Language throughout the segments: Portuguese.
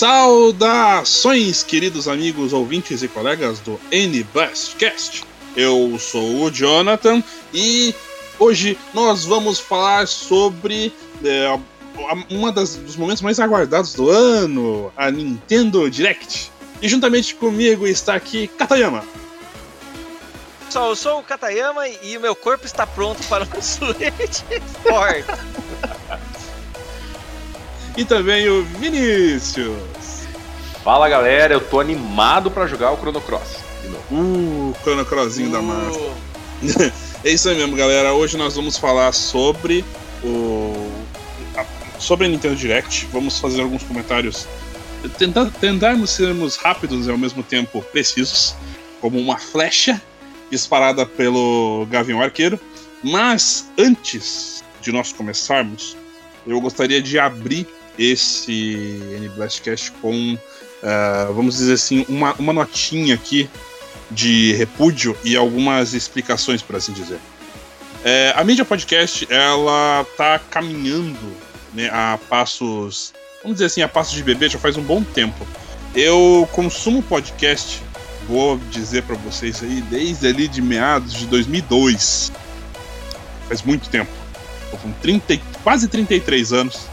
Saudações, queridos amigos, ouvintes e colegas do N Blastcast. Eu sou o Jonathan e hoje nós vamos falar sobre é, das, dos momentos mais aguardados do ano, a Nintendo Direct. E juntamente comigo está aqui Katayama. Pessoal, eu sou o Katayama e o meu corpo está pronto para um Switch Sport. E também o Vinícius. Fala galera, eu tô animado para jogar o Chrono Cross. De novo. Uh, Chrono Crossinho uh. da massa. é isso aí mesmo, galera. Hoje nós vamos falar sobre o sobre a Nintendo Direct. Vamos fazer alguns comentários. Tentar, tentarmos sermos rápidos e ao mesmo tempo precisos, como uma flecha disparada pelo Gavião Arqueiro. Mas antes de nós começarmos, eu gostaria de abrir esse N-Blastcast com, uh, vamos dizer assim, uma, uma notinha aqui de repúdio e algumas explicações, por assim dizer. É, a mídia podcast, ela tá caminhando né, a passos, vamos dizer assim, a passos de bebê já faz um bom tempo. Eu consumo podcast vou dizer para vocês aí, desde ali de meados de 2002. Faz muito tempo. Tô com 30, quase 33 anos.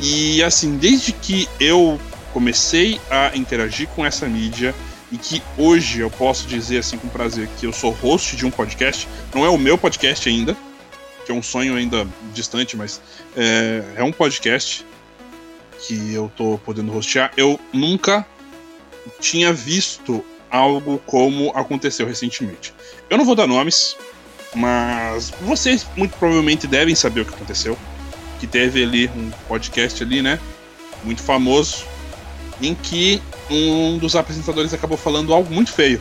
E assim, desde que eu comecei a interagir com essa mídia e que hoje eu posso dizer assim com prazer que eu sou host de um podcast, não é o meu podcast ainda, que é um sonho ainda distante, mas é, é um podcast que eu tô podendo hostear. Eu nunca tinha visto algo como aconteceu recentemente. Eu não vou dar nomes, mas vocês muito provavelmente devem saber o que aconteceu. Que teve ali um podcast ali, né? Muito famoso, em que um dos apresentadores acabou falando algo muito feio.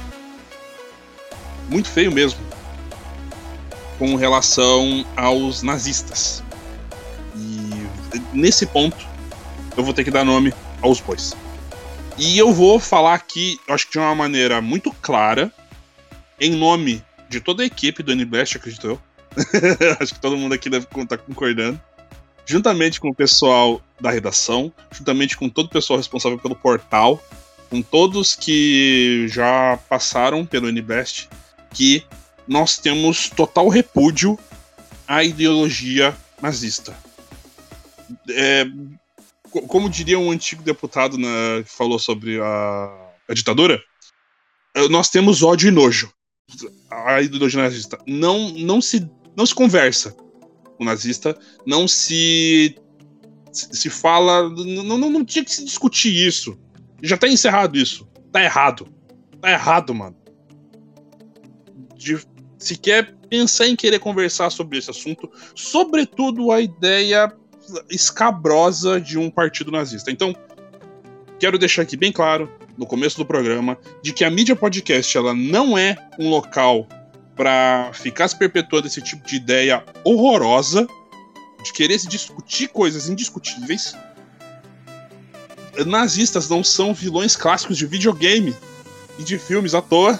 Muito feio mesmo. Com relação aos nazistas. E nesse ponto, eu vou ter que dar nome aos bois. E eu vou falar aqui, acho que de uma maneira muito clara, em nome de toda a equipe do NBest, acredito eu. acho que todo mundo aqui deve estar concordando. Juntamente com o pessoal da redação, juntamente com todo o pessoal responsável pelo portal, com todos que já passaram pelo NBest, que nós temos total repúdio à ideologia nazista. É, como diria um antigo deputado né, que falou sobre a, a ditadura, eh, nós temos ódio e nojo. A ideologia nazista não, não, se, não se conversa o nazista, não se se fala. Não, não, não tinha que se discutir isso. Já tá encerrado isso. Tá errado. Tá errado, mano. De sequer pensar em querer conversar sobre esse assunto, sobretudo a ideia escabrosa de um partido nazista. Então, quero deixar aqui bem claro, no começo do programa, de que a mídia podcast ela não é um local para ficar se perpetuando esse tipo de ideia horrorosa, de querer se discutir coisas indiscutíveis. Nazistas não são vilões clássicos de videogame e de filmes à toa.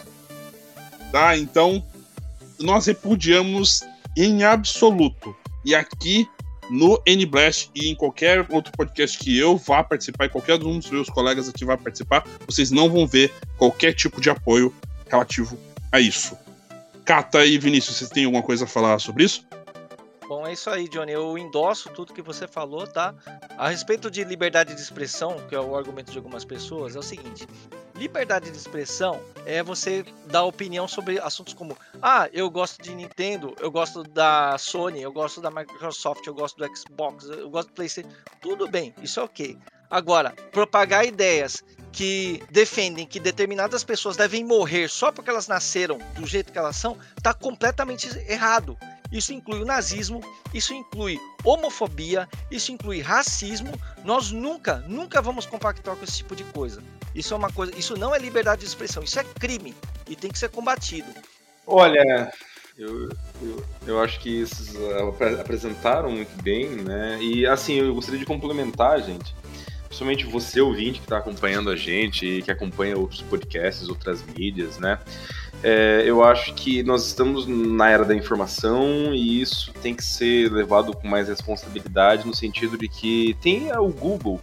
Tá? Então, nós repudiamos em absoluto. E aqui no NBlast e em qualquer outro podcast que eu vá participar, e qualquer um dos meus colegas aqui vá participar, vocês não vão ver qualquer tipo de apoio relativo a isso. Cata e Vinícius, vocês têm alguma coisa a falar sobre isso? Bom, é isso aí, Johnny. Eu endosso tudo que você falou, tá? A respeito de liberdade de expressão, que é o argumento de algumas pessoas, é o seguinte: liberdade de expressão é você dar opinião sobre assuntos como: ah, eu gosto de Nintendo, eu gosto da Sony, eu gosto da Microsoft, eu gosto do Xbox, eu gosto do PlayStation. Tudo bem, isso é ok. Agora, propagar ideias que defendem que determinadas pessoas devem morrer só porque elas nasceram do jeito que elas são, está completamente errado. Isso inclui o nazismo, isso inclui homofobia, isso inclui racismo. Nós nunca, nunca vamos compactar com esse tipo de coisa. Isso é uma coisa, isso não é liberdade de expressão, isso é crime e tem que ser combatido. Olha, eu, eu, eu acho que esses uh, apresentaram muito bem, né? E assim, eu gostaria de complementar, gente principalmente você ouvinte que está acompanhando a gente e que acompanha outros podcasts, outras mídias, né? É, eu acho que nós estamos na era da informação e isso tem que ser levado com mais responsabilidade no sentido de que tem o Google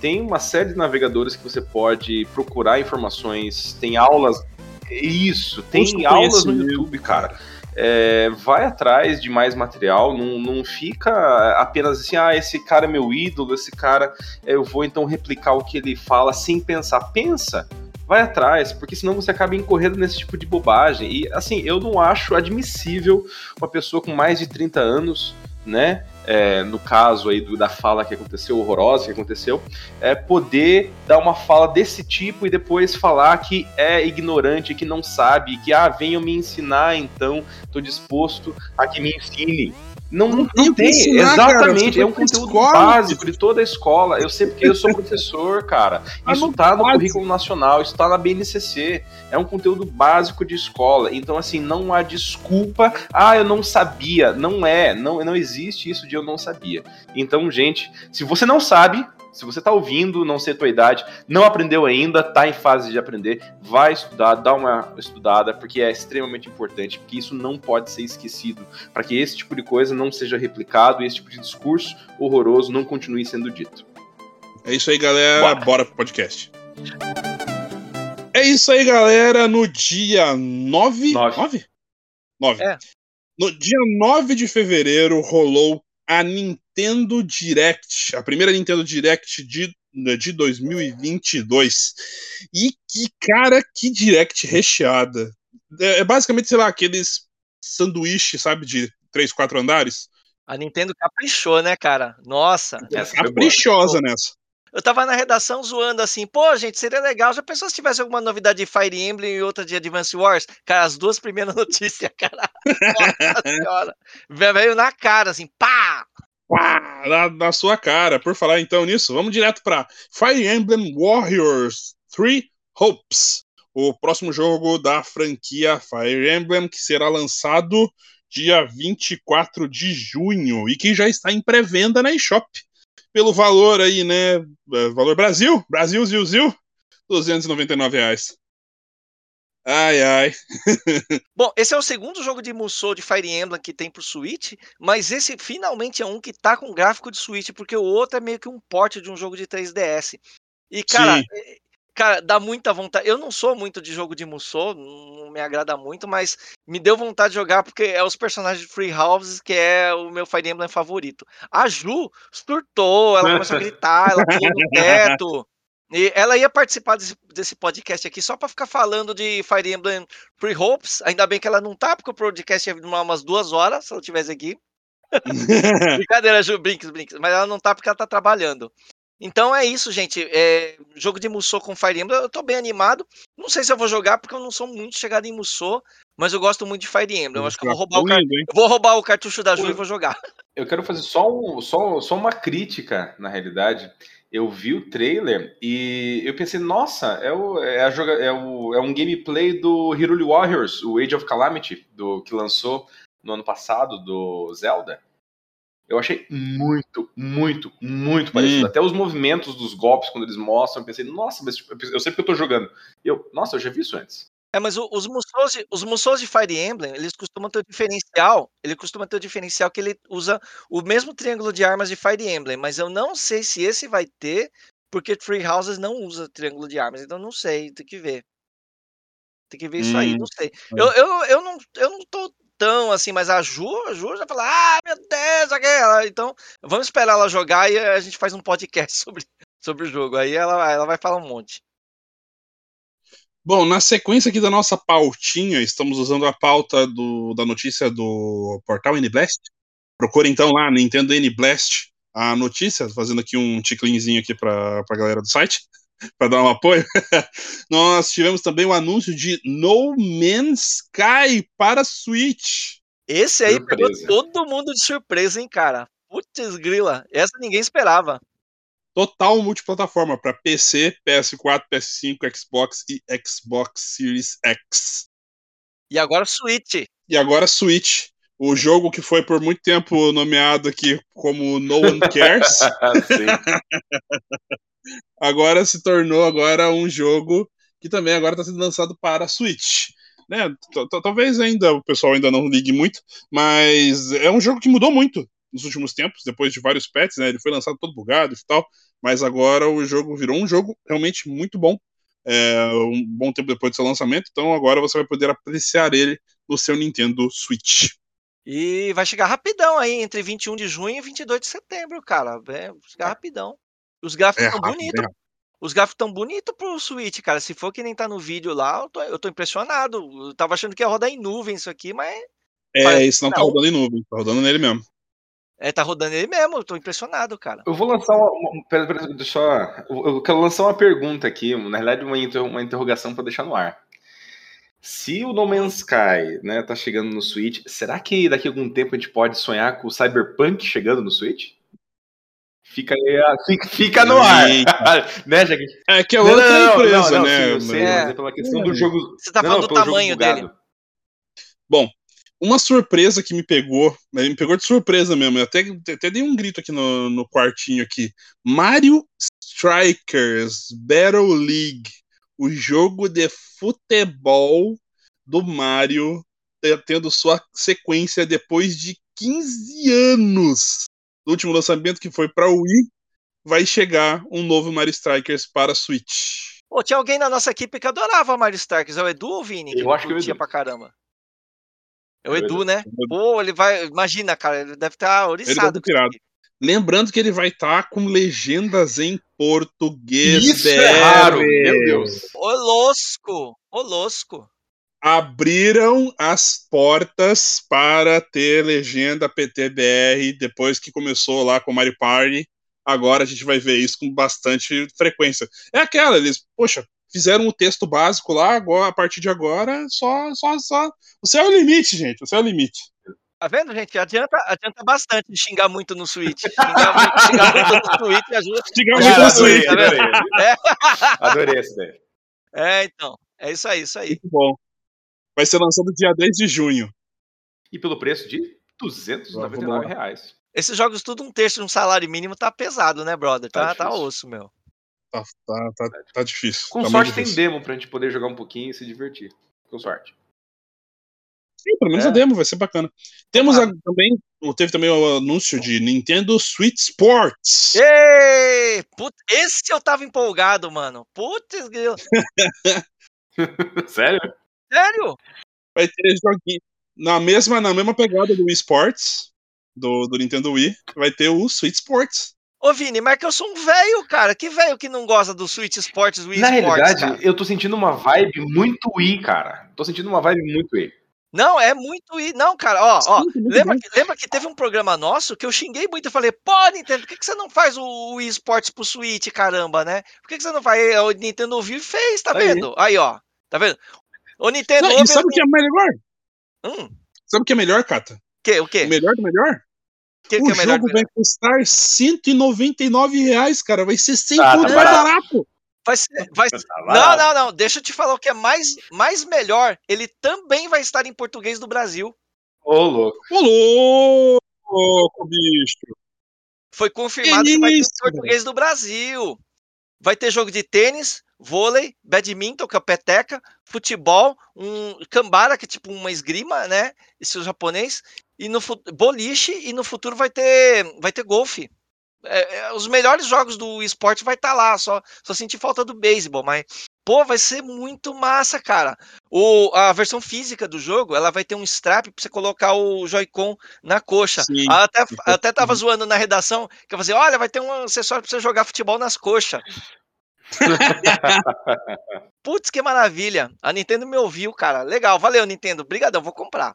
Tem uma série de navegadores que você pode procurar informações, tem aulas. Isso, tem aulas no YouTube, cara. É, vai atrás de mais material, não, não fica apenas assim, ah, esse cara é meu ídolo, esse cara, eu vou então replicar o que ele fala sem pensar. Pensa, vai atrás, porque senão você acaba incorrendo nesse tipo de bobagem. E assim, eu não acho admissível uma pessoa com mais de 30 anos, né? É, no caso aí do, da fala que aconteceu, horrorosa que aconteceu, é poder dar uma fala desse tipo e depois falar que é ignorante, que não sabe, que ah, venham me ensinar, então estou disposto a que me ensinem. Não, não, não tem, ensinar, exatamente. É um conteúdo escola. básico de toda a escola. Eu sei porque eu sou professor, cara. Isso tá no currículo nacional, isso tá na BNCC. É um conteúdo básico de escola. Então, assim, não há desculpa. Ah, eu não sabia. Não é. Não, não existe isso de eu não sabia. Então, gente, se você não sabe, se você está ouvindo, não sei a tua idade, não aprendeu ainda, está em fase de aprender, vai estudar, dá uma estudada, porque é extremamente importante, porque isso não pode ser esquecido, para que esse tipo de coisa não seja replicado e esse tipo de discurso horroroso não continue sendo dito. É isso aí, galera. Bora, Bora pro podcast. É isso aí, galera. No dia 9. 9? 9? 9. É. No dia 9 de fevereiro rolou a Nintendo Direct, a primeira Nintendo Direct de, de 2022. E que, cara, que Direct recheada. É, é basicamente, sei lá, aqueles sanduíches, sabe, de três, quatro andares. A Nintendo caprichou, né, cara? Nossa. Caprichosa nessa. Eu tava na redação zoando assim, pô, gente, seria legal. Já pensou se tivesse alguma novidade de Fire Emblem e outra de Advance Wars? Cara, as duas primeiras notícias, cara. Nossa senhora. Veio na cara, assim, pá! Pá! Na, na sua cara. Por falar então nisso, vamos direto pra Fire Emblem Warriors 3 Hopes. O próximo jogo da franquia Fire Emblem, que será lançado dia 24 de junho e que já está em pré-venda na eShop pelo valor aí, né? É, valor Brasil, Brasil, Zil, Zil, 299 reais. Ai, ai. Bom, esse é o segundo jogo de Musou de Fire Emblem que tem pro Switch, mas esse finalmente é um que tá com gráfico de Switch, porque o outro é meio que um porte de um jogo de 3DS. E, cara, Sim. Cara, dá muita vontade. Eu não sou muito de jogo de Musou, não me agrada muito, mas me deu vontade de jogar porque é os personagens de Free Houses que é o meu Fire Emblem favorito. A Ju surtou, ela começou a gritar, ela pulou no teto. E ela ia participar desse, desse podcast aqui só para ficar falando de Fire Emblem Free Hopes. Ainda bem que ela não tá, porque o podcast ia demorar umas duas horas se ela estivesse aqui. Brincadeira, Ju, brinks, brinks. Mas ela não tá porque ela tá trabalhando. Então é isso, gente. É, jogo de Musou com Fire Emblem, eu tô bem animado. Não sei se eu vou jogar, porque eu não sou muito chegado em Musou, mas eu gosto muito de Fire Emblem. Eu acho que eu vou roubar, o, car... vou roubar o cartucho da Ju e vou jogar. Eu quero fazer só, um, só, só uma crítica, na realidade. Eu vi o trailer e eu pensei, nossa, é, o, é, a joga, é, o, é um gameplay do Hiruli Warriors, o Age of Calamity, do, que lançou no ano passado, do Zelda. Eu achei muito, muito, muito parecido. Hum. Até os movimentos dos golpes, quando eles mostram, eu pensei, nossa, mas tipo, eu sei porque eu tô jogando. E eu, nossa, eu já vi isso antes. É, mas os Musous, de, os Musous de Fire Emblem, eles costumam ter o diferencial, ele costuma ter o diferencial que ele usa o mesmo triângulo de armas de Fire Emblem, mas eu não sei se esse vai ter, porque Free Houses não usa triângulo de armas, então não sei, tem que ver. Tem que ver isso aí, hum, não sei. Eu, eu, eu, não, eu não tô tão assim, mas a Ju, a Ju já fala, ah, meu Deus, aquela. Então, vamos esperar ela jogar e a gente faz um podcast sobre, sobre o jogo. Aí ela, ela vai falar um monte. Bom, na sequência aqui da nossa pautinha, estamos usando a pauta do, da notícia do portal NBlast. Procure então lá, Nintendo NBlast, a notícia, fazendo aqui um ticlinzinho aqui para a galera do site. para dar um apoio, nós tivemos também o anúncio de No Man's Sky para Switch. Esse aí surpresa. pegou todo mundo de surpresa, hein, cara? Putz, grila, essa ninguém esperava. Total multiplataforma para PC, PS4, PS5, Xbox e Xbox Series X. E agora Switch. E agora Switch. O jogo que foi por muito tempo nomeado aqui como No One Cares. Agora se tornou agora um jogo que também agora está sendo lançado para Switch. Né? Talvez ainda o pessoal ainda não ligue muito, mas é um jogo que mudou muito nos últimos tempos, depois de vários patches, né? Ele foi lançado todo bugado e tal, mas agora o jogo virou um jogo realmente muito bom. É, um bom tempo depois do seu lançamento, então agora você vai poder apreciar ele no seu Nintendo Switch. E vai chegar rapidão aí, entre 21 de junho e 22 de setembro, cara. Vai chegar rapidão. Os gráficos estão é bonitos. É os gráficos estão bonitos pro Switch, cara. Se for que nem tá no vídeo lá, eu tô, eu tô impressionado. Eu tava achando que ia rodar em nuvem isso aqui, mas. É, isso não, não tá rodando em nuvem, tá rodando nele mesmo. É, tá rodando ele mesmo, eu tô impressionado, cara. Eu vou lançar uma. uma pera, pera, deixa eu, eu quero lançar uma pergunta aqui, na realidade, uma, inter, uma interrogação para deixar no ar. Se o No Man's Sky né, tá chegando no Switch, será que daqui a algum tempo a gente pode sonhar com o Cyberpunk chegando no Switch? Fica, fica, fica no ar. né, já É que é outra não, empresa, não, não, né? Sim, eu sei, é. mas é pela questão do jogo. Você tá falando do tamanho dele. Bom, uma surpresa que me pegou, me pegou de surpresa mesmo, eu até, até dei um grito aqui no, no quartinho aqui. Mario Strikers Battle League, o jogo de futebol do Mario tendo sua sequência depois de 15 anos do último lançamento que foi para o Wii, vai chegar um novo Mario Strikers para Switch. Pô, tinha alguém na nossa equipe que adorava Mario Strikers, é o Edu ou o Vini? Eu acho que eu tinha pra caramba. É o Edu, né? Pô, ele vai. Imagina, cara, ele deve estar tá oriçado. Ele Lembrando que ele vai estar tá com legendas em português. Isso é raro, meu Deus. Ô, losco, ô, losco. Abriram as portas para ter legenda PTBR depois que começou lá com o Mario Party. Agora a gente vai ver isso com bastante frequência. É aquela, eles, poxa, fizeram o texto básico lá, agora, a partir de agora, só, só, só. O céu é o limite, gente. O céu é o limite. Tá vendo, gente? Adianta, adianta bastante xingar muito no Switch. Xingar muito, xingar muito no Switch ajuda. Xingar muito no Switch. Tá adorei, é. adorei esse daí. É, então. É isso aí, isso aí. Muito bom. Vai ser lançado dia 10 de junho. E pelo preço de 299 reais. Esses jogos tudo um terço de um salário mínimo tá pesado, né, brother? Tá, tá, tá osso, meu. Tá, tá, tá, tá difícil. Com tá sorte tem demo pra gente poder jogar um pouquinho e se divertir. Com sorte. Sim, pelo menos é. a demo vai ser bacana. Temos a, também, teve também o anúncio de Nintendo Switch Sports. Ei! Put, esse eu tava empolgado, mano. Putz, Sério? Sério? Vai ter joguinho na mesma, na mesma pegada do Wii Sports, do, do Nintendo Wii, vai ter o Switch Sports. Ô, Vini, mas que eu sou um velho, cara. Que velho que não gosta do Switch Sports, Wii Na Sports, realidade, cara. eu tô sentindo uma vibe muito Wii, cara. Tô sentindo uma vibe muito Wii. Não, é muito Wii. Não, cara, ó, ó. Lembra que, lembra que teve um programa nosso que eu xinguei muito. Eu falei, pô, Nintendo, por que, que você não faz o Wii Sports pro Switch, caramba, né? Por que, que você não faz? O Nintendo ouviu e fez, tá Aí. vendo? Aí, ó. Tá vendo? O Nintendo. Não, e sabe o que é melhor? Hum. Sabe o que é melhor, Cata? Que, o quê? O melhor do melhor? Que, o que é melhor jogo vai custar 199 reais, cara. Vai ser 100 Ah, tá mais barato. Vai ser, vai ser- Tá Não, barato. não, não. Deixa eu te falar o que é mais, mais melhor. Ele também vai estar em português do Brasil. Ô, louco. Ô, louco, bicho. Foi confirmado Que que vai ter em português do Brasil. Vai ter jogo de tênis, vôlei, badminton, que é peteca, futebol, um cambara, que é tipo uma esgrima, né? Isso é japonês. E no boliche, e no futuro vai ter, vai ter golfe. É, é, os melhores jogos do esporte vai estar lá, só, só senti falta do beisebol, mas pô, vai ser muito massa, cara. O, a versão física do jogo, ela vai ter um strap pra você colocar o Joy-Con na coxa. Sim. Até, até tava zoando na redação, que eu falei, olha, vai ter um acessório pra você jogar futebol nas coxas. Putz, que maravilha. A Nintendo me ouviu, cara. Legal, valeu, Nintendo. Obrigadão, vou comprar.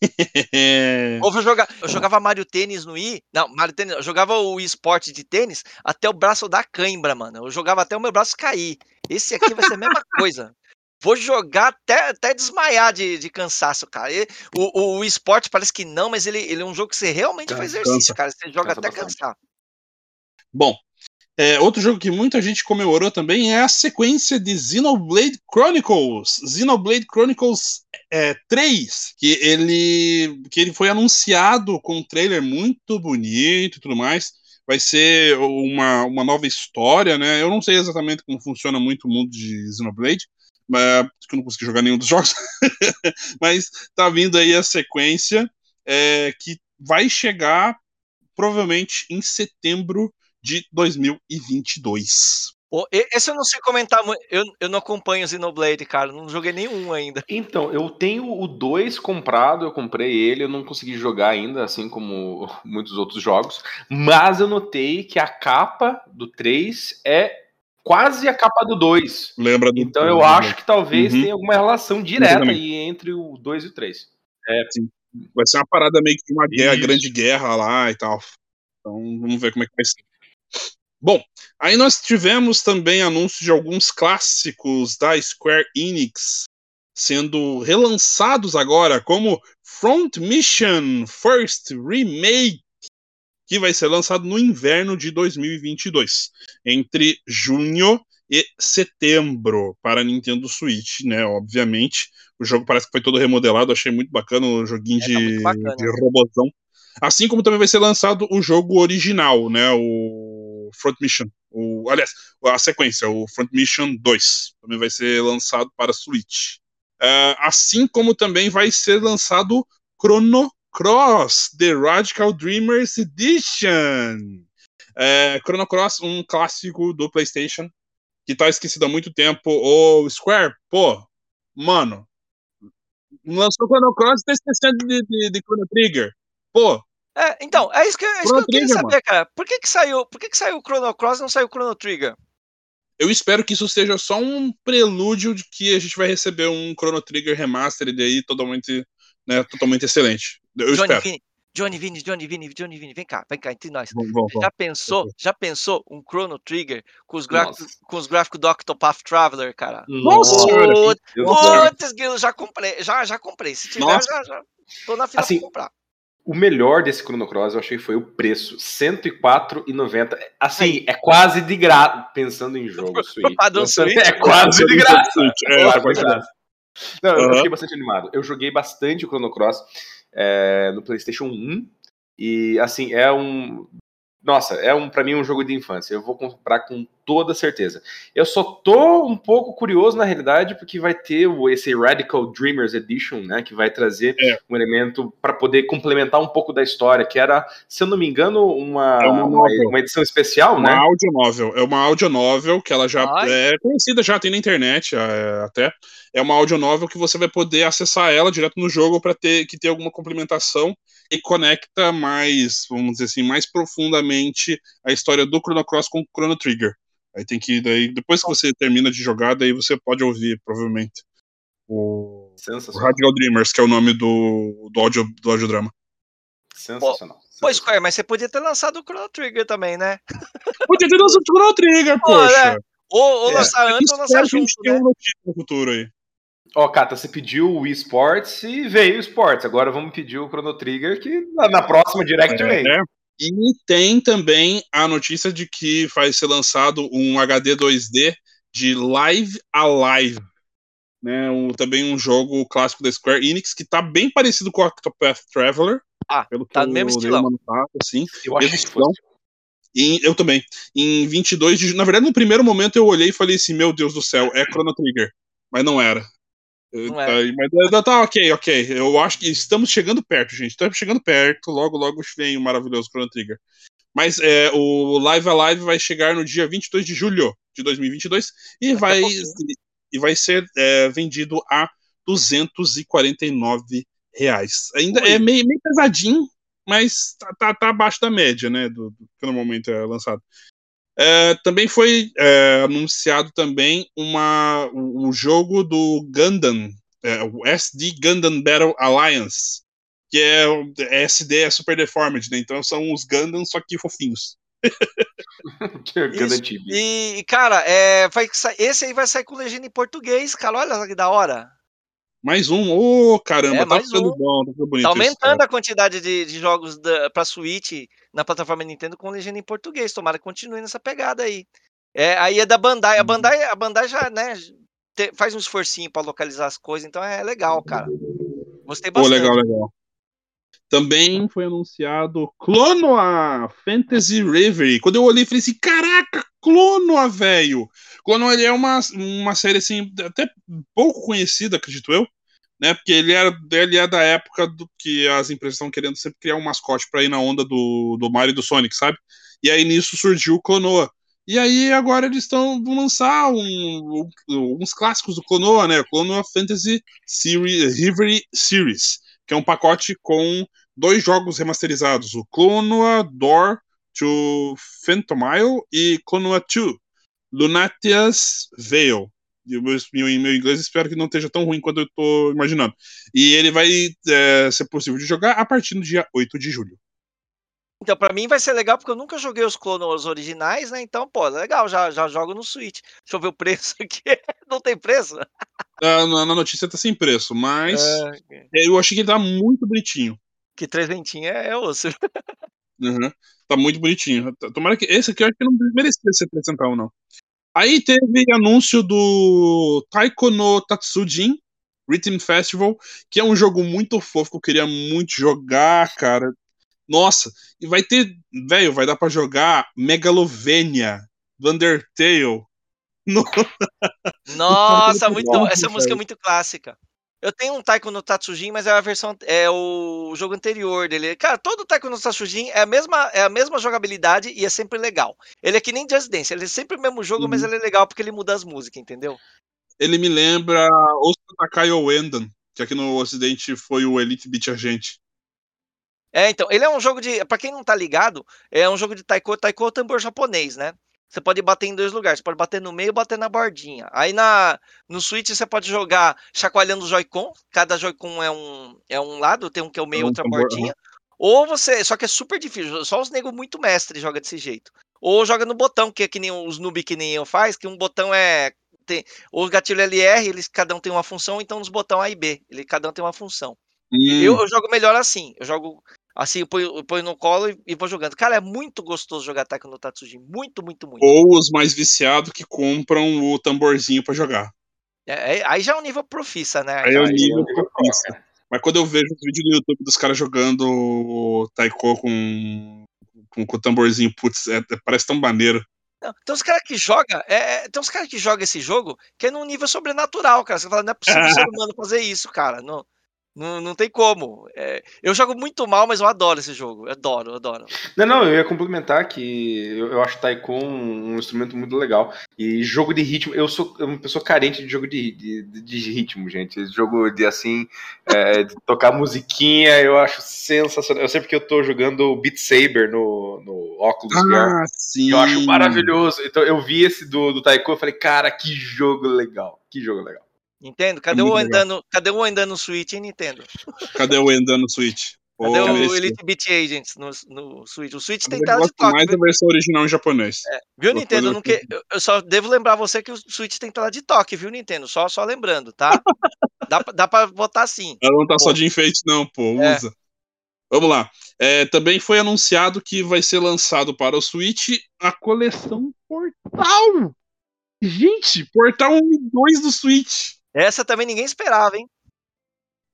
Ou eu, jogar, eu jogava Mario Tênis no Wii. Não, Mario Tênis. Eu jogava o esporte de tênis até o braço dar cãibra, mano. Eu jogava até o meu braço cair. Esse aqui vai ser a mesma coisa. Vou jogar até, até desmaiar de, de cansaço, cara. E o, o, o esporte parece que não, mas ele, ele é um jogo que você realmente faz Cansa. exercício, cara. Você joga Cansa até bastante. cansar. Bom, é, outro jogo que muita gente comemorou também é a sequência de Xenoblade Chronicles. Xenoblade Chronicles é, 3, que ele, que ele foi anunciado com um trailer muito bonito e tudo mais. Vai ser uma, uma nova história, né? Eu não sei exatamente como funciona muito o mundo de Xenoblade, mas, porque eu não consegui jogar nenhum dos jogos. mas tá vindo aí a sequência é, que vai chegar provavelmente em setembro de 2022. Pô, esse eu não sei comentar, eu, eu não acompanho o Xenoblade, cara, não joguei nenhum ainda. Então, eu tenho o 2 comprado, eu comprei ele, eu não consegui jogar ainda, assim como muitos outros jogos, mas eu notei que a capa do 3 é quase a capa do 2. Lembra do Então eu acho que talvez uhum. tenha alguma relação direta aí entre o 2 e o 3. É, sim. Vai ser uma parada meio que uma guerra, grande guerra lá e tal. Então vamos ver como é que vai ser. Bom, aí nós tivemos também anúncios de alguns clássicos da Square Enix sendo relançados agora, como Front Mission First Remake, que vai ser lançado no inverno de 2022, entre junho e setembro para Nintendo Switch, né? Obviamente, o jogo parece que foi todo remodelado, achei muito bacana o joguinho é, de, tá de robozão. Assim como também vai ser lançado o jogo original, né? O Front Mission. O, aliás, a sequência, o Front Mission 2. Também vai ser lançado para Switch. Uh, assim como também vai ser lançado Chrono Cross The Radical Dreamers Edition. Uh, Chrono Cross, um clássico do PlayStation, que tá esquecido há muito tempo. O Square, pô, mano, lançou Chrono Cross e tá esquecendo de, de, de Chrono Trigger. Pô, é, então, é isso que, é isso que eu queria saber, mano. cara. Por que que saiu, por que que saiu o Chrono Cross e não saiu o Chrono Trigger? Eu espero que isso seja só um prelúdio de que a gente vai receber um Chrono Trigger Remastered aí totalmente, né, totalmente excelente. Eu Johnny espero. Vini, Johnny Vini, Johnny Vini, Johnny Vini, vem cá, vem cá entre nós. Vamos, vamos, já pensou, já pensou um Chrono Trigger com os gráficos, com os gráficos do Octopath Traveler, cara? Nossa, Putz, já comprei, já já comprei. Se tiver, Nossa. já, já tô na fila assim, pra comprar. O melhor desse Chrono Cross eu achei foi o preço, R$ 104,90. Assim, é quase de graça, pensando em jogo Switch. Switch. É quase de graça. É, é quase de graça. Não, eu fiquei bastante animado. Eu joguei bastante o Chrono Cross é, no PlayStation 1. E, assim, é um. Nossa, é um para mim um jogo de infância. Eu vou comprar com toda certeza. Eu só tô um pouco curioso na realidade porque vai ter o, esse Radical Dreamers Edition, né, que vai trazer é. um elemento para poder complementar um pouco da história, que era, se eu não me engano, uma, é uma, uma, uma, edição especial, uma né? Uma audionovel. É uma audionovel que ela já Ai. é conhecida, já tem na internet é, até. É uma audionovel que você vai poder acessar ela direto no jogo para ter que ter alguma complementação e conecta mais, vamos dizer assim, mais profundamente a história do Chrono Cross com o Chrono Trigger. Aí tem que daí depois que você termina de jogar, daí você pode ouvir provavelmente o, o Radical Dreamers, que é o nome do do audio do audiodrama. Sensacional. Pô, Square, mas você podia ter lançado o Chrono Trigger também, né? Podia ter lançado o Chrono Trigger, poxa. Né? Ou, ou é. lançar antes ou lançar junto, né? Um no futuro aí. Ó, oh, Cata, você pediu o eSports e veio o eSports. Agora vamos pedir o Chrono Trigger, que na, na próxima Direct é, vem. É. E tem também a notícia de que vai ser lançado um HD 2D de Live Alive. Né, um, também um jogo clássico da Square Enix que tá bem parecido com o Octopath Traveler. Ah, pelo tá no mesmo estilo. assim, eu acho que foi. E eu também. Em 22 de. Na verdade, no primeiro momento eu olhei e falei assim: Meu Deus do céu, é Chrono Trigger. Mas não era. Não é. Mas tá ok, ok. Eu acho que estamos chegando perto, gente. Estamos chegando perto. Logo, logo vem o maravilhoso Chrono Trigger. Mas é, o Live Alive vai chegar no dia 22 de julho de 2022 e vai, e vai ser é, vendido a 249 reais. Ainda Oi. é meio, meio pesadinho, mas tá, tá, tá, abaixo da média, né? Do, do que normalmente é lançado. É, também foi é, anunciado também uma, o, o jogo do Gundam, é, o SD Gundam Battle Alliance, que é, é SD é Super Deformed, né? Então são os Gundam, só que fofinhos. e, cara, é, vai, esse aí vai sair com legenda em português, cara. Olha que da hora. Mais um, ô oh, caramba, é, tá ficando um. bom, tá bonito. Tá aumentando isso, a quantidade de, de jogos da, pra Switch na plataforma Nintendo com legenda em português. Tomara que continue nessa pegada aí. É, aí é da Bandai. A uhum. Bandai, a Bandai já, né, te, faz um esforcinho para localizar as coisas, então é legal, cara. Gostei bastante. Pô, legal, legal. Também foi anunciado Clonoa Fantasy Reverie. Quando eu olhei, falei assim: caraca, Clonoa, velho! Clonoa ele é uma, uma série assim, até pouco conhecida, acredito eu. né? Porque ele é, ele é da época do que as empresas estão querendo sempre criar um mascote para ir na onda do, do Mario e do Sonic, sabe? E aí nisso surgiu o Clonoa. E aí agora eles estão vão lançar um, um, uns clássicos do Clonoa, né? Clonoa Fantasy Series, Series, que é um pacote com dois jogos remasterizados, o Clonoa Door to Phantomile e Clonoa 2, Lunatia's Veil. E o meu, meu inglês espero que não esteja tão ruim quanto eu estou imaginando. E ele vai é, ser possível de jogar a partir do dia 8 de julho. Então, pra mim vai ser legal porque eu nunca joguei os clones originais, né? Então, pô, legal, já, já jogo no Switch. Deixa eu ver o preço aqui. Não tem preço? Ah, na, na, notícia tá sem preço, mas é... eu achei que ele tá muito bonitinho. Que trezentinho é, é osso. Uhum. Tá muito bonitinho. Tomara que. Esse aqui eu acho que não merecia ser 3 centavos, não. Aí teve anúncio do Taiko no Tatsujin Rhythm Festival, que é um jogo muito fofo que eu queria muito jogar, cara. Nossa, e vai ter, velho, vai dar para jogar Megalovania do Undertale. No... Nossa, muito, essa música é muito clássica. Eu tenho um Taiko no Tatsujin, mas é a versão é o jogo anterior dele. Cara, todo Taiko no Tatsujin é a mesma é a mesma jogabilidade e é sempre legal. Ele é que nem Just Dance, ele é sempre o mesmo jogo, uhum. mas ele é legal porque ele muda as músicas, entendeu? Ele me lembra Osaka Takai Oendan, que aqui no ocidente foi o Elite Beat Agente. É, então, ele é um jogo de, para quem não tá ligado, é um jogo de taiko, taiko é tambor japonês, né? Você pode bater em dois lugares. Você pode bater no meio e bater na bordinha. Aí na, no Switch você pode jogar chacoalhando o Joy-Con. Cada Joy-Con é um, é um lado, tem um que é o meio e outra bordinha. Ou você. Só que é super difícil. Só os negros muito mestres jogam desse jeito. Ou joga no botão, que é que nem os noob que nem eu faz, que um botão é. Tem, o gatilho LR, eles cada um tem uma função, então nos botão A e B, ele, cada um tem uma função. Hum. Eu, eu, jogo melhor assim. Eu jogo Assim, eu ponho, eu ponho no colo e, e, vou jogando. Cara, é muito gostoso jogar Taiko no Tatsujin. Muito, muito, muito. Ou os mais viciados que compram o tamborzinho para jogar. É, é, aí já é um nível profissa, né? Aí é o nível profissa. Mas quando eu vejo os vídeos no YouTube dos caras jogando Taiko com, com, com o tamborzinho, putz, é, parece tão maneiro. Não, tem uns caras que jogam, é, é, tem uns caras que jogam esse jogo que é num nível sobrenatural, cara. Você fala, não é possível um ser humano fazer isso, cara. Não, não, não tem como. É, eu jogo muito mal, mas eu adoro esse jogo. Eu adoro, eu adoro. Não, não, eu ia complementar que eu, eu acho Taiko um, um, instrumento muito legal. E jogo de ritmo, eu sou uma pessoa carente de jogo de, de, de ritmo, gente. Jogo de assim, é, de tocar musiquinha, eu acho sensacional. Eu sei porque eu tô jogando Beat Saber no, no Oculus ah, Sim. Eu acho maravilhoso. Então eu vi esse do, do Taiko e falei, cara, que jogo legal. Que jogo legal. Nintendo? Cadê, é o andando, cadê o andando no Switch, hein, Nintendo? Cadê o andando no Switch? Cadê o Elite Beat Agents no, no Switch? O Switch tem tela de toque. mais viu? a versão original em japonês. É. Viu, Nintendo? Eu, não que... eu só devo lembrar você que o Switch tem tela de toque, viu, Nintendo? Só, só lembrando, tá? dá, dá pra botar sim. Ela não tá pô. só de enfeite, não, pô. É. Usa. Vamos lá. É, também foi anunciado que vai ser lançado para o Switch a coleção Portal. Gente, Portal 1 e 2 do Switch. Essa também ninguém esperava, hein?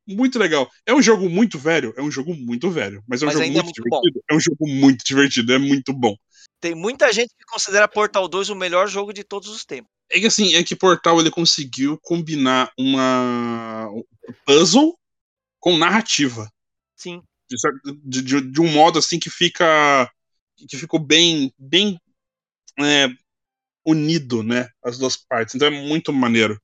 Muito legal. É um jogo muito velho, é um jogo muito velho, mas é um mas jogo muito, é muito divertido. Bom. É um jogo muito divertido, é muito bom. Tem muita gente que considera Portal 2 o melhor jogo de todos os tempos. É que assim, é que Portal ele conseguiu combinar uma um puzzle com narrativa. Sim. De, de, de, um modo assim que fica que ficou bem bem é, unido, né, as duas partes. Então é muito maneiro.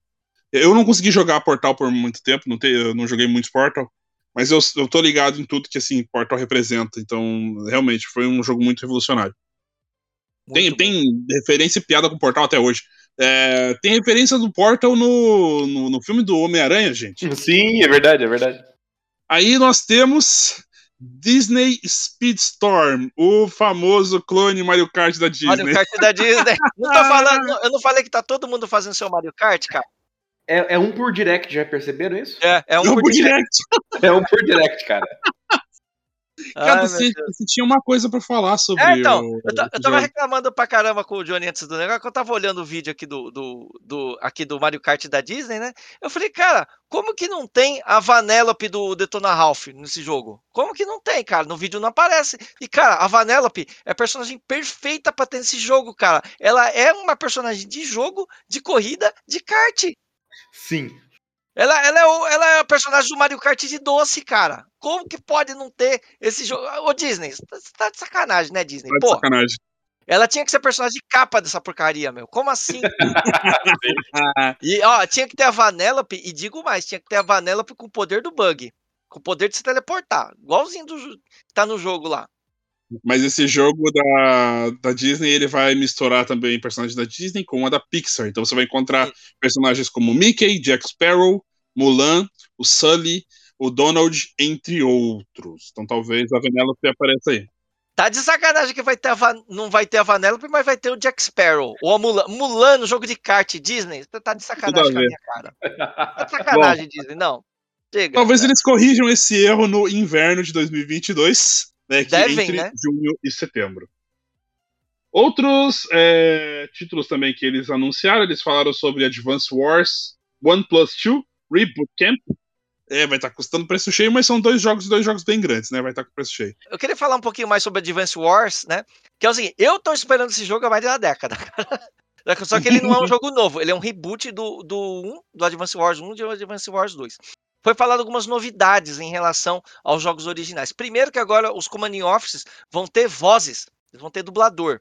Eu não consegui jogar Portal por muito tempo, não, te, eu não joguei muitos Portal, mas eu, eu tô ligado em tudo que assim Portal representa. Então, realmente, foi um jogo muito revolucionário. Muito tem, tem referência e piada com Portal até hoje. É, tem referência do Portal no, no, no filme do Homem-Aranha, gente. Sim, é verdade, é verdade. Aí nós temos Disney Speedstorm, o famoso clone Mario Kart da Disney. Mario Kart da Disney. Não tô falando, eu não falei que tá todo mundo fazendo seu Mario Kart, cara. É, é um por direct, já perceberam isso? É, é um, por, por direct. direct. é um por direct, cara. Cara, você, você, tinha uma coisa pra falar sobre. É, então, o, eu, eu tava reclamando pra caramba com o Johnny antes do negócio, que eu tava olhando o vídeo aqui do, do, do, aqui do Mario Kart da Disney, né? Eu falei, cara, como que não tem a Vanellope do Detona Ralph nesse jogo? Como que não tem, cara? No vídeo não aparece. E, cara, a Vanellope é a personagem perfeita pra ter nesse jogo, cara. Ela é uma personagem de jogo, de corrida, de kart. Sim. Ela, ela, é o, ela é o personagem do Mario Kart de doce, cara. Como que pode não ter esse jogo? Ô, Disney, você tá de sacanagem, né, Disney? Tá de Pô, sacanagem. ela tinha que ser personagem de capa dessa porcaria, meu. Como assim? e, ó, tinha que ter a Vanellope, e digo mais, tinha que ter a Vanellope com o poder do bug. Com o poder de se teleportar. Igualzinho do que tá no jogo lá. Mas esse jogo da, da Disney, ele vai misturar também personagens da Disney com a da Pixar. Então você vai encontrar personagens como Mickey, Jack Sparrow, Mulan, o Sully, o Donald, entre outros. Então talvez a Vanellope apareça aí. Tá de sacanagem que vai ter a Van- não vai ter a Vanellope, mas vai ter o Jack Sparrow. Ou a Mulan. Mulan no jogo de kart Disney. Você tá de sacanagem com a minha cara. Tá de sacanagem, Disney. Não. Chega. Talvez eles corrijam esse erro no inverno de 2022, né, que Devem, entre né? junho e setembro. Outros é, títulos também que eles anunciaram, eles falaram sobre Advance Wars 1 Plus 2, Reboot Camp. É, vai estar custando preço cheio, mas são dois jogos, dois jogos bem grandes, né? Vai estar com preço cheio. Eu queria falar um pouquinho mais sobre Advance Wars, né? Que é o seguinte, eu tô esperando esse jogo há mais de uma década, cara. Só que ele não é um jogo novo, ele é um reboot do, do 1, do Advance Wars 1 e do Advance Wars 2. Foi falado algumas novidades em relação aos jogos originais. Primeiro que agora os Command Offices vão ter vozes, eles vão ter dublador.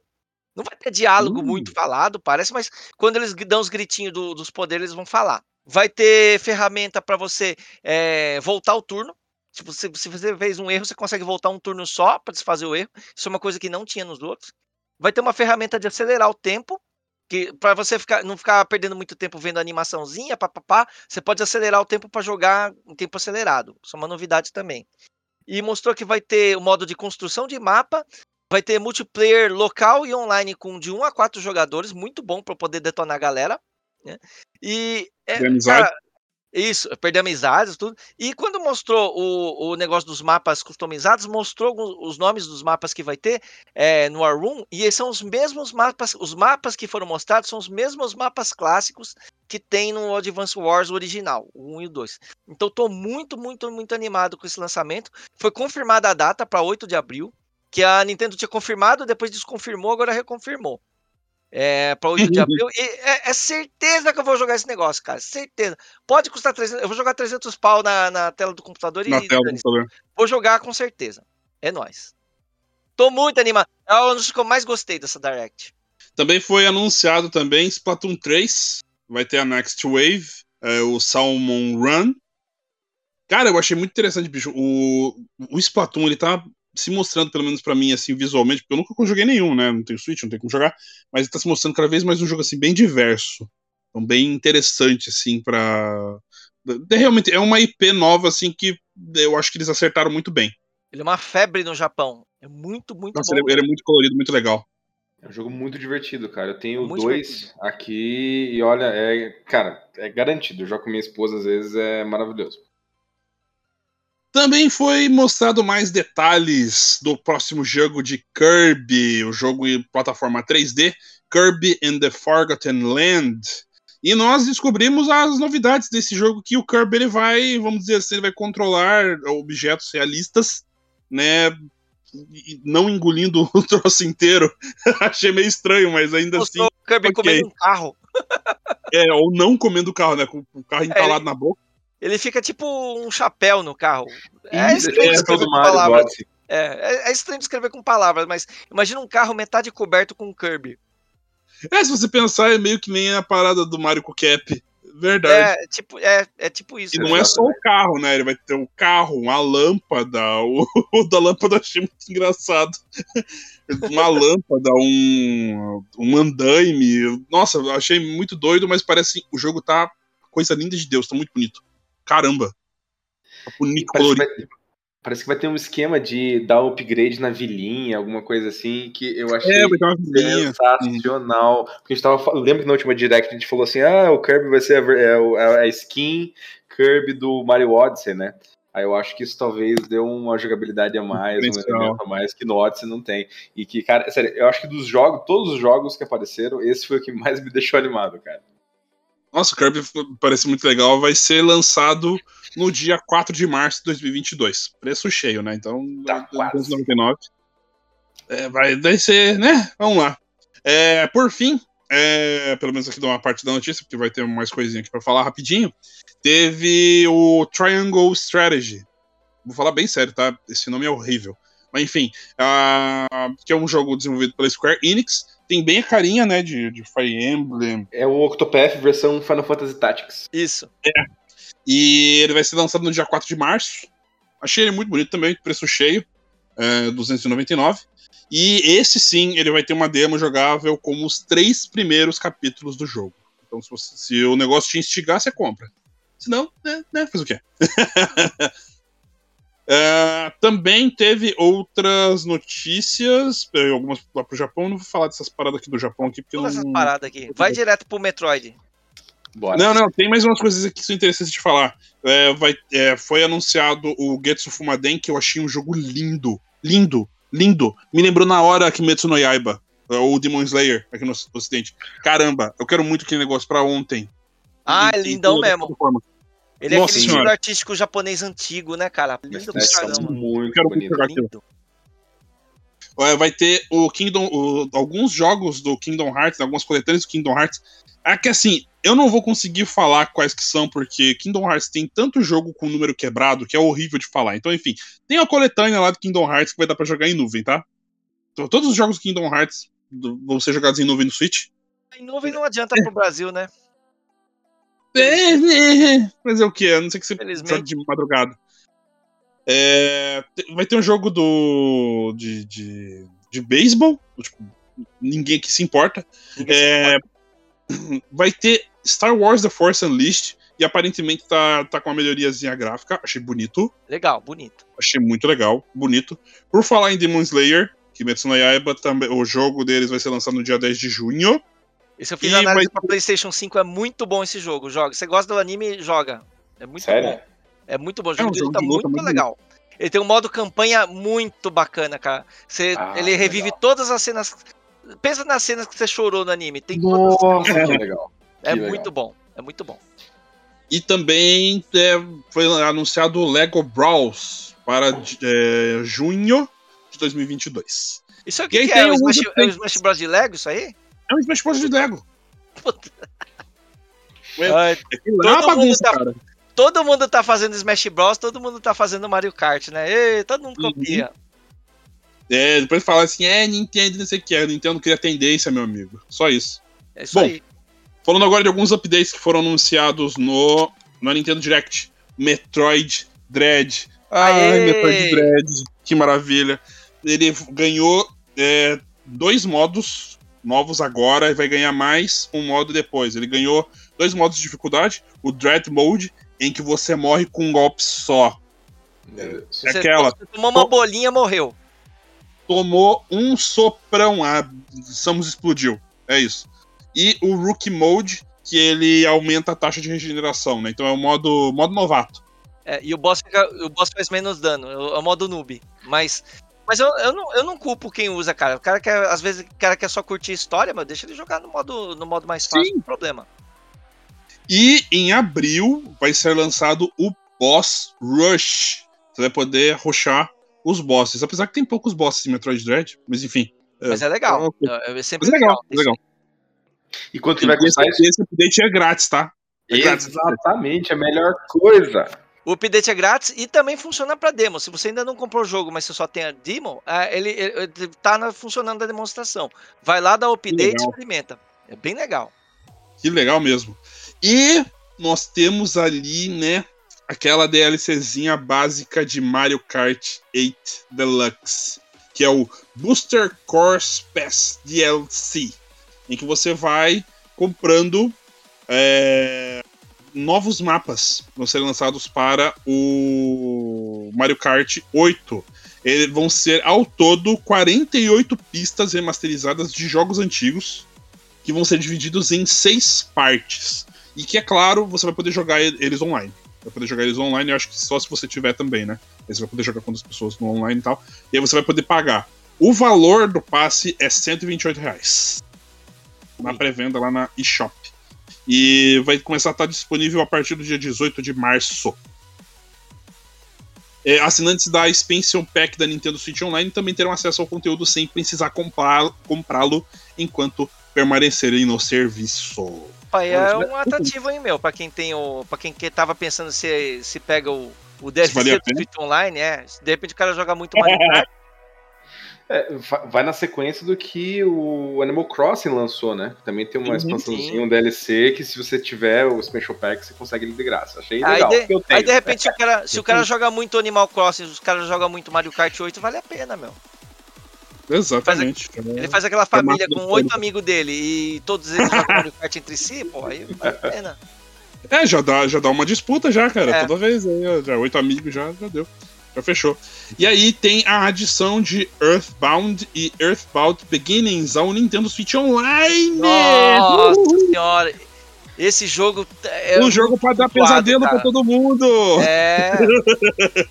Não vai ter diálogo Hum. muito falado, parece, mas quando eles dão os gritinhos do- dos poderes, eles vão falar. Vai ter ferramenta para você eh, voltar o turno. Tipo, se, se você fez um erro, você consegue voltar um turno só para desfazer o erro. Isso é uma coisa que não tinha nos outros. Vai ter uma ferramenta de acelerar o tempo, que para você ficar, não ficar perdendo muito tempo vendo a animaçãozinha, papapá, você pode acelerar o tempo para jogar em tempo acelerado. Isso é uma novidade também. E mostrou que vai ter o modo de construção de mapa, vai ter multiplayer local e online com de 1 a 4 jogadores, muito bom para poder detonar a galera. Né? E é, cara, isso, perder amizades, tudo. E quando mostrou o, o negócio dos mapas customizados, mostrou os nomes dos mapas que vai ter é, no War Room, e são os mesmos mapas, os mapas que foram mostrados são os mesmos mapas clássicos que tem no Advance Wars original, o 1 e o 2. Então tô muito, muito, muito animado com esse lançamento. Foi confirmada a data para 8 de abril, que a Nintendo tinha confirmado, depois desconfirmou, agora reconfirmou. É, para 8 de abril. E é, é certeza que eu vou jogar esse negócio, cara. Certeza. Pode custar 300. Eu vou jogar 300 pau na, na tela do computador Na e tela do dane-se. computador. vou jogar com certeza. É nóis. Tô muito animado. É o anúncio que eu mais gostei dessa Direct. Também foi anunciado também Splatoon 3. Vai ter a Next Wave, é, o Salmon Run. Cara, eu achei muito interessante, bicho. O, o Splatoon, ele tá se mostrando, pelo menos pra mim, assim, visualmente, porque eu nunca joguei nenhum, né? Não tenho Switch, não tenho como jogar. Mas ele tá se mostrando cada vez mais um jogo, assim, bem diverso. Então, bem interessante, assim, pra... de- Realmente, é uma IP nova, assim, que eu acho que eles acertaram muito bem. Ele é uma febre no Japão. É muito, muito Nossa, bom. ele, ele é muito colorido, muito legal. É um jogo muito divertido, cara. Eu tenho Muito dois divertido. aqui e olha, é, cara, é garantido. Eu jogo com minha esposa às vezes, é maravilhoso. Também foi mostrado mais detalhes do próximo jogo de Kirby, o jogo em plataforma 3D, Kirby and the Forgotten Land. E nós descobrimos as novidades desse jogo que o Kirby ele vai, vamos dizer assim, ele vai controlar objetos realistas, né? Não engolindo o troço inteiro. Achei meio estranho, mas ainda assim, o Kirby ok. comendo um carro. é, ou não comendo o carro, né? Com o carro entalado na boca. Ele fica tipo um chapéu no carro. É estranho é descrever com palavras. É, é, é estranho descrever com palavras, mas imagina um carro metade coberto com Kirby. É, se você pensar, é meio que nem a parada do Mario com Cap. Verdade. É tipo, é, é tipo isso. E não é só o carro, né? Ele vai ter o carro, uma lâmpada. O, o da lâmpada eu achei muito engraçado. Uma lâmpada, um, um andaime. Nossa, eu achei muito doido, mas parece o jogo tá coisa linda de Deus, tá muito bonito. Caramba. Parece que, vai, parece que vai ter um esquema de dar upgrade na vilinha, alguma coisa assim, que eu achei É, uma vilinha. sensacional. Porque a gente tava lembra que na última direct a gente falou assim: ah, o Kirby vai ser a, ver- é, é a skin Kirby do Mario Odyssey, né? Aí eu acho que isso talvez deu uma jogabilidade a mais, um elemento a mais que no Odyssey não tem. E que, cara, sério, eu acho que dos jogos, todos os jogos que apareceram, esse foi o que mais me deixou animado, cara. Nossa, o Kirby parece muito legal. Vai ser lançado no dia 4 de março de 2022. Preço cheio, né? Então, Tá quase. 299. É, vai, vai ser, né? Vamos lá. É, por fim, é, pelo menos aqui de uma parte da notícia, porque vai ter mais coisinha aqui para falar rapidinho. Teve o Triangle Strategy. Vou falar bem sério, tá? Esse nome é horrível. Mas enfim, uh, que é um jogo desenvolvido pela Square Enix. Tem bem a carinha, né, de, de Fire Emblem. É o Octopath versão Final Fantasy Tactics. Isso. É. E ele vai ser lançado no dia 4 de março. Achei ele muito bonito também, preço cheio, é, 299. E esse sim, ele vai ter uma demo jogável como os três primeiros capítulos do jogo. Então, se, você, se o negócio te instigar, você compra. Se não, né, né faz o quê? Uh, também teve outras notícias, algumas lá pro Japão. Não vou falar dessas paradas aqui do Japão aqui, porque Todas não. essas paradas aqui. Vai direto pro Metroid. Bora. Não, não, tem mais umas coisas aqui que são interessantes de falar. É, vai, é, foi anunciado o Getsu Fumaden, que eu achei um jogo lindo. Lindo, lindo. Me lembrou na hora Kimetsu no Yaiba, é, ou Demon Slayer, aqui no Ocidente. Caramba, eu quero muito aquele negócio pra ontem. Ah, é lindão mesmo. Ele Nossa é aquele senhora. estilo artístico japonês antigo, né, cara? Lindo pra é caramba. muito Quero muito bonito. jogar aquilo. Lindo. É, vai ter o Kingdom, o- alguns jogos do Kingdom Hearts, algumas coletâneas do Kingdom Hearts. É que assim, eu não vou conseguir falar quais que são, porque Kingdom Hearts tem tanto jogo com número quebrado que é horrível de falar. Então, enfim, tem a coletânea lá do Kingdom Hearts que vai dar pra jogar em nuvem, tá? Então, todos os jogos do Kingdom Hearts vão ser jogados em nuvem no Switch. Em nuvem não adianta pro Brasil, né? É, é, Fazer o quê? A não sei que você Felizmente. de madrugada. É, vai ter um jogo do de, de, de beisebol. Tipo, ninguém aqui se importa. É, vai ter Star Wars The Force Unleashed. E aparentemente tá, tá com uma melhoriazinha gráfica. Achei bonito. Legal, bonito. Achei muito legal. Bonito. Por falar em Demon Slayer, Kimetsu no Yaiba, também, o jogo deles vai ser lançado no dia 10 de junho. Esse eu fiz E análise vai- pra PlayStation 5, é muito bom esse jogo. Joga. Você gosta do anime, joga. É muito Sério? bom. É muito bom. O É jogo um dele jogo tá de luta muito muito legal. Ele tem um modo campanha muito bacana, cara. Você, Ah, ele revive legal. todas as cenas. Pensa nas cenas que você chorou no anime. Tem todas. Nossa, que legal. É que legal. muito bom. É muito bom. E também é, foi anunciado o Lego Brawls para é, junho de 2022. Isso aqui aí que é? O Smash, é o. Smash Bros. de Lego, isso aí? É um Smash Bros de Lego. Puta. É, Ai, é Todo mundo bagunça, tá- cara. todo mundo tá fazendo Smash Bros, todo mundo tá fazendo Mario Kart, né? Ei, todo mundo Uhum. copia. É, depois fala assim, é, Nintendo, não sei o que é. Nintendo cria tendência, meu amigo. Só isso. É isso Bom, aí. Falando agora de alguns updates que foram anunciados no, no Nintendo Direct. Metroid Dread. Ai, Aê! Metroid Dread. Que maravilha. Ele ganhou é, dois modos novos agora e vai ganhar mais um modo depois. Ele ganhou dois modos de dificuldade. O Dread Mode, em que você morre com um golpe só. É, É aquela. Você tomou uma bolinha, morreu. Tomou um soprão. A Samus explodiu. É isso. E o Rookie Mode, que ele aumenta a taxa de regeneração, né? Então é o modo, modo novato. É, e o boss, fica, o boss faz menos dano, é o é o modo noob. Mas, mas eu, eu, não, eu não culpo quem usa, cara. O cara quer, às vezes, o cara quer só curtir a história, mas deixa ele jogar no modo, no modo mais fácil, Sim. não tem problema. E em abril vai ser lançado o Boss Rush. Você vai poder rushar os bosses. Apesar que tem poucos bosses em Metroid Dread, mas enfim. Mas é legal. então, É, é sempre Mas é legal, legal. é legal. E quando tiver com esse, esse update é grátis, tá? É grátis. exatamente, a melhor coisa. O update é grátis e também funciona para demo. Se você ainda não comprou o jogo, mas você só tem a demo, ah, ele, ele, tá na- funcionando a demonstração. Vai lá, dá o update e experimenta. É bem legal. Que legal mesmo. E nós temos ali, né, aquela DLCzinha básica de Mario Kart 8 Deluxe, que é o Booster Course Pass DLC, em que você vai comprando é, novos mapas vão ser lançados para o Mario Kart 8. Eles vão ser ao todo 48 pistas remasterizadas de jogos antigos que vão ser divididos em seis partes. E que, é claro, você vai poder jogar eles online. Vai poder jogar eles online, eu acho que só se você tiver também, né? Aí você vai poder jogar com outras pessoas no online e tal. E aí você vai poder pagar. O valor do passe é 128 reais. Na pré-venda lá na eShop. E vai começar a estar disponível a partir do dia 18 de março. É, assinantes da Expansion Pack da Nintendo Switch Online também terão acesso ao conteúdo sem precisar comprá- comprá-lo enquanto permanecerem no serviço. Pai, é um atrativo, hein, meu, pra quem tem o. para quem que tava pensando se, se pega o, o DLC do Street Online, é. De repente o cara joga muito Mario Kart. É, vai na sequência do que o Animal Crossing lançou, né? Também tem uma expansãozinha, um DLC, que se você tiver o Special Pack, você consegue ele de graça. Achei legal. Aí de, aí, de repente, se o cara, se o cara joga muito Animal Crossing, os caras jogam muito Mario Kart 8, vale a pena, meu. Exatamente. Ele faz, ele faz aquela família com oito amigos dele e todos eles jogam Mario Kart entre si, pô, aí vale a pena. É, já dá, já dá uma disputa já, cara. É. Toda vez aí, já oito amigos já, já deu. Já fechou. E aí tem a adição de Earthbound e Earthbound Beginnings ao Nintendo Switch Online. Nossa senhora. Esse jogo é um jogo para dar pesadelo para todo mundo. É.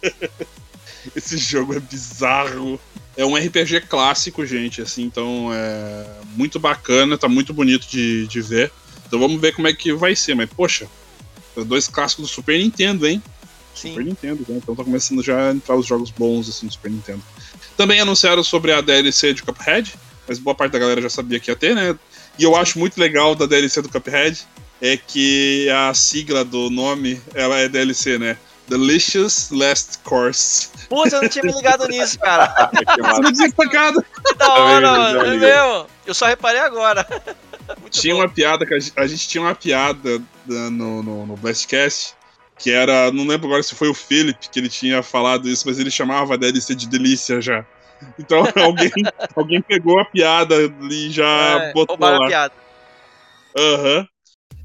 Esse jogo é bizarro. É um RPG clássico, gente, assim, então é muito bacana, tá muito bonito de, de ver. Então vamos ver como é que vai ser, mas poxa, dois clássicos do Super Nintendo, hein? Sim. Super Nintendo, né? Então tá começando já a entrar os jogos bons assim do Super Nintendo. Também anunciaram sobre a DLC de Cuphead, mas boa parte da galera já sabia que ia ter, né? E eu acho muito legal da DLC do Cuphead é que a sigla do nome ela é DLC, né? Delicious Last Course. Putz, eu não tinha me ligado nisso, cara. Que da hora, mano. É mesmo. Eu só reparei agora. Muito tinha bom. uma piada, que a gente, a gente, tinha uma piada no, no, no Blastcast que era, não lembro agora se foi o Philip que ele tinha falado isso, mas ele chamava a DLC de delícia já. Então alguém, alguém pegou a piada e já é, botou lá. a piada. Aham. Uhum.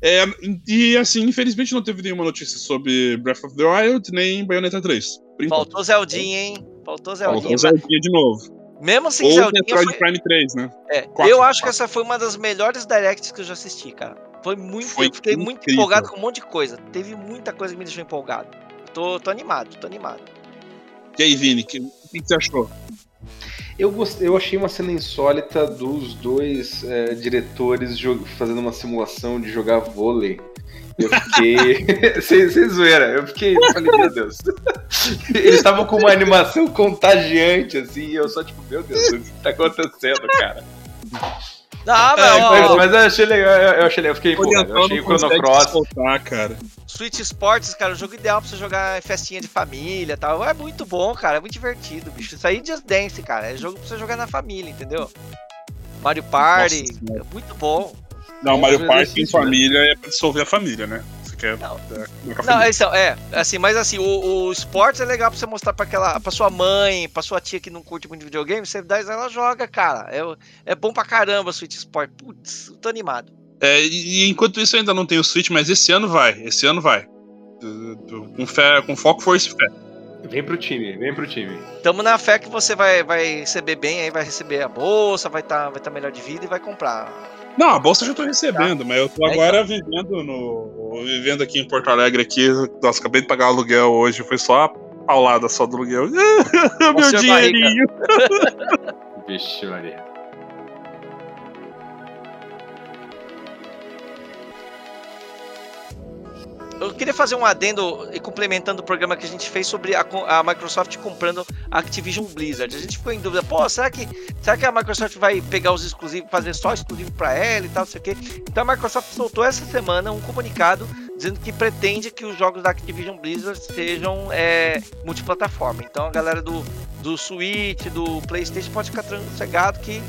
É, e assim, infelizmente não teve nenhuma notícia sobre Breath of the Wild nem Bayonetta 3. Faltou Zeldinha, hein? Faltou Zeldinha. Faltou Zeldinha de novo. Mesmo sem Ou Zeldinha. Metroid foi... Prime 3, né? É, eu acho que essa foi uma das melhores directs que eu já assisti, cara. Foi muito. Foi eu fiquei incrível. muito empolgado com um monte de coisa. Teve muita coisa que me deixou empolgado. Tô, tô animado, tô animado. E aí, Vini, o que, que, você achou? Eu, gostei, eu achei uma cena insólita dos dois é, diretores fazendo uma simulação de jogar vôlei. Eu fiquei. sem, sem zoeira, eu fiquei. Eu falei, meu Deus. Eles estavam com uma animação contagiante, assim, e eu só, tipo, meu Deus, o que tá acontecendo, cara? Ah, é, mas, mas, eu achei legal, eu achei legal, eu fiquei empolgado, eu achei o Chrono Cross. Soltar, cara. Switch Sports, cara, o jogo ideal pra você jogar festinha de família e tal. É muito bom, cara, é muito divertido, bicho. Isso aí é Just Dance, cara, é jogo pra você jogar na família, entendeu? Mario Party, Nossa, é muito bom. Não, Mario Party em família é pra dissolver a família, né? Quer. Não, não é, é, assim, mas assim, o, o esportes é legal pra você mostrar pra aquela. pra sua mãe, pra sua tia que não curte muito videogame, você dá ela joga, cara. É, é bom pra caramba o Switch Sport. Putz, tô animado. É, e enquanto isso ainda não tem o Switch, mas esse ano vai, esse ano vai. Com fé, com foco, força e fé. Vem pro time, vem pro time. Tamo na fé que você vai, vai receber bem aí, vai receber a bolsa, vai estar tá, vai tá melhor de vida e vai comprar. Não, a bolsa eu já tô recebendo, tá. mas eu tô agora então. vivendo no. vivendo aqui em Porto Alegre aqui. Nossa, acabei de pagar o aluguel hoje, foi só a paulada só do aluguel. Meu dinheirinho! Vixe, Maria. Eu queria fazer um adendo e complementando o programa que a gente fez sobre a, a, Microsoft comprando a Activision Blizzard. A gente ficou em dúvida, pô, será que, será que a Microsoft vai pegar os exclusivos, fazer só exclusivo para ela e tal, não sei o quê? Então a Microsoft soltou essa semana um comunicado dizendo que pretende que os jogos da Activision Blizzard sejam é, multiplataforma. Então a galera do, do Switch, do PlayStation pode ficar sossegado que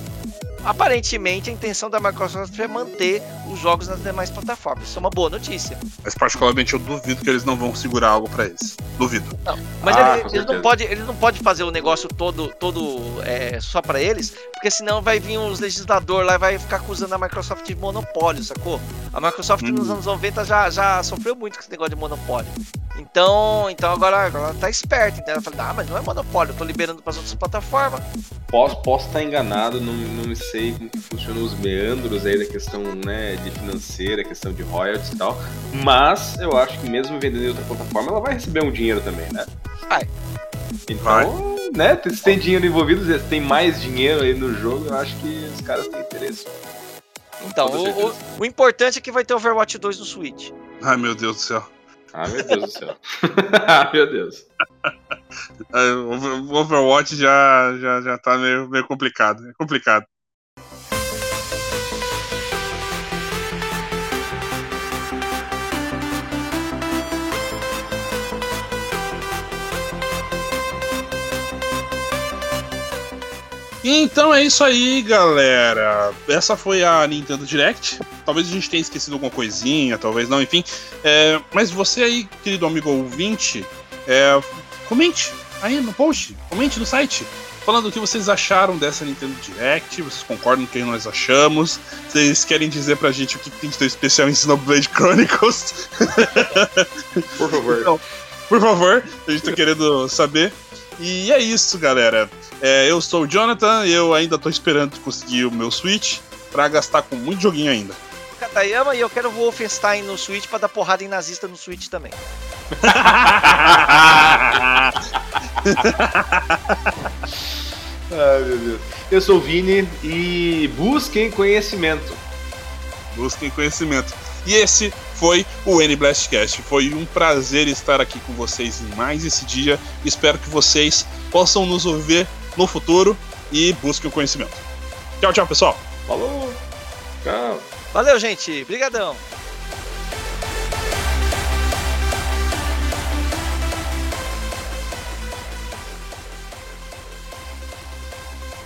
aparentemente a intenção da Microsoft é manter os jogos nas demais plataformas. Isso é uma boa notícia. Mas particularmente eu duvido que eles não vão segurar algo para eles. Duvido. Não, mas ah, ele, eles, não podem eles não pode fazer o negócio todo, todo é, só para eles, porque senão vai vir os legisladores lá e vai ficar acusando a Microsoft de monopólio, sacou? A Microsoft hum. nos anos 90 já, já sofreu muito com esse negócio de monopólio. Então, então agora, agora ela tá esperta, então ela fala, ah, mas não é monopólio, eu tô liberando para as outras plataformas. Posso, posso estar enganado, não, não sei como que funcionam os meandros aí da questão né, de financeira, questão de royalties e tal, mas eu acho que mesmo vendendo em outra plataforma, ela vai receber um dinheiro também, né? Vai. Então, vai. né, se tem dinheiro envolvido, se tem mais dinheiro aí no jogo, eu acho que os caras têm interesse. Então, o, o, o importante é que vai ter Overwatch 2 no Switch. Ai, meu Deus do céu. Ah, meu Deus do céu. ah, meu Deus. É, o Overwatch já, já, já tá meio, meio complicado. É complicado. Então é isso aí, galera. Essa foi a Nintendo Direct. Talvez a gente tenha esquecido alguma coisinha, talvez não, enfim. É, mas você aí, querido amigo ouvinte, é, comente aí no post, comente no site falando o que vocês acharam dessa Nintendo Direct, vocês concordam com o que nós achamos, vocês querem dizer pra gente o que tem de tão especial em Xenoblade Chronicles? Por favor. Então, por favor, a gente tá querendo saber. E é isso, galera. É, eu sou o Jonathan, eu ainda tô esperando conseguir o meu Switch pra gastar com muito joguinho ainda. Katayama e eu quero o Wolfenstein no Switch pra dar porrada em nazista no Switch também. Ai, meu Deus. Eu sou o Vini e busquem conhecimento. Busquem conhecimento. E esse foi o N Blastcast. Foi um prazer estar aqui com vocês em mais esse dia. Espero que vocês possam nos ouvir no futuro e busquem o conhecimento. Tchau, tchau, pessoal. Falou. Tchau. Valeu, gente. Obrigadão.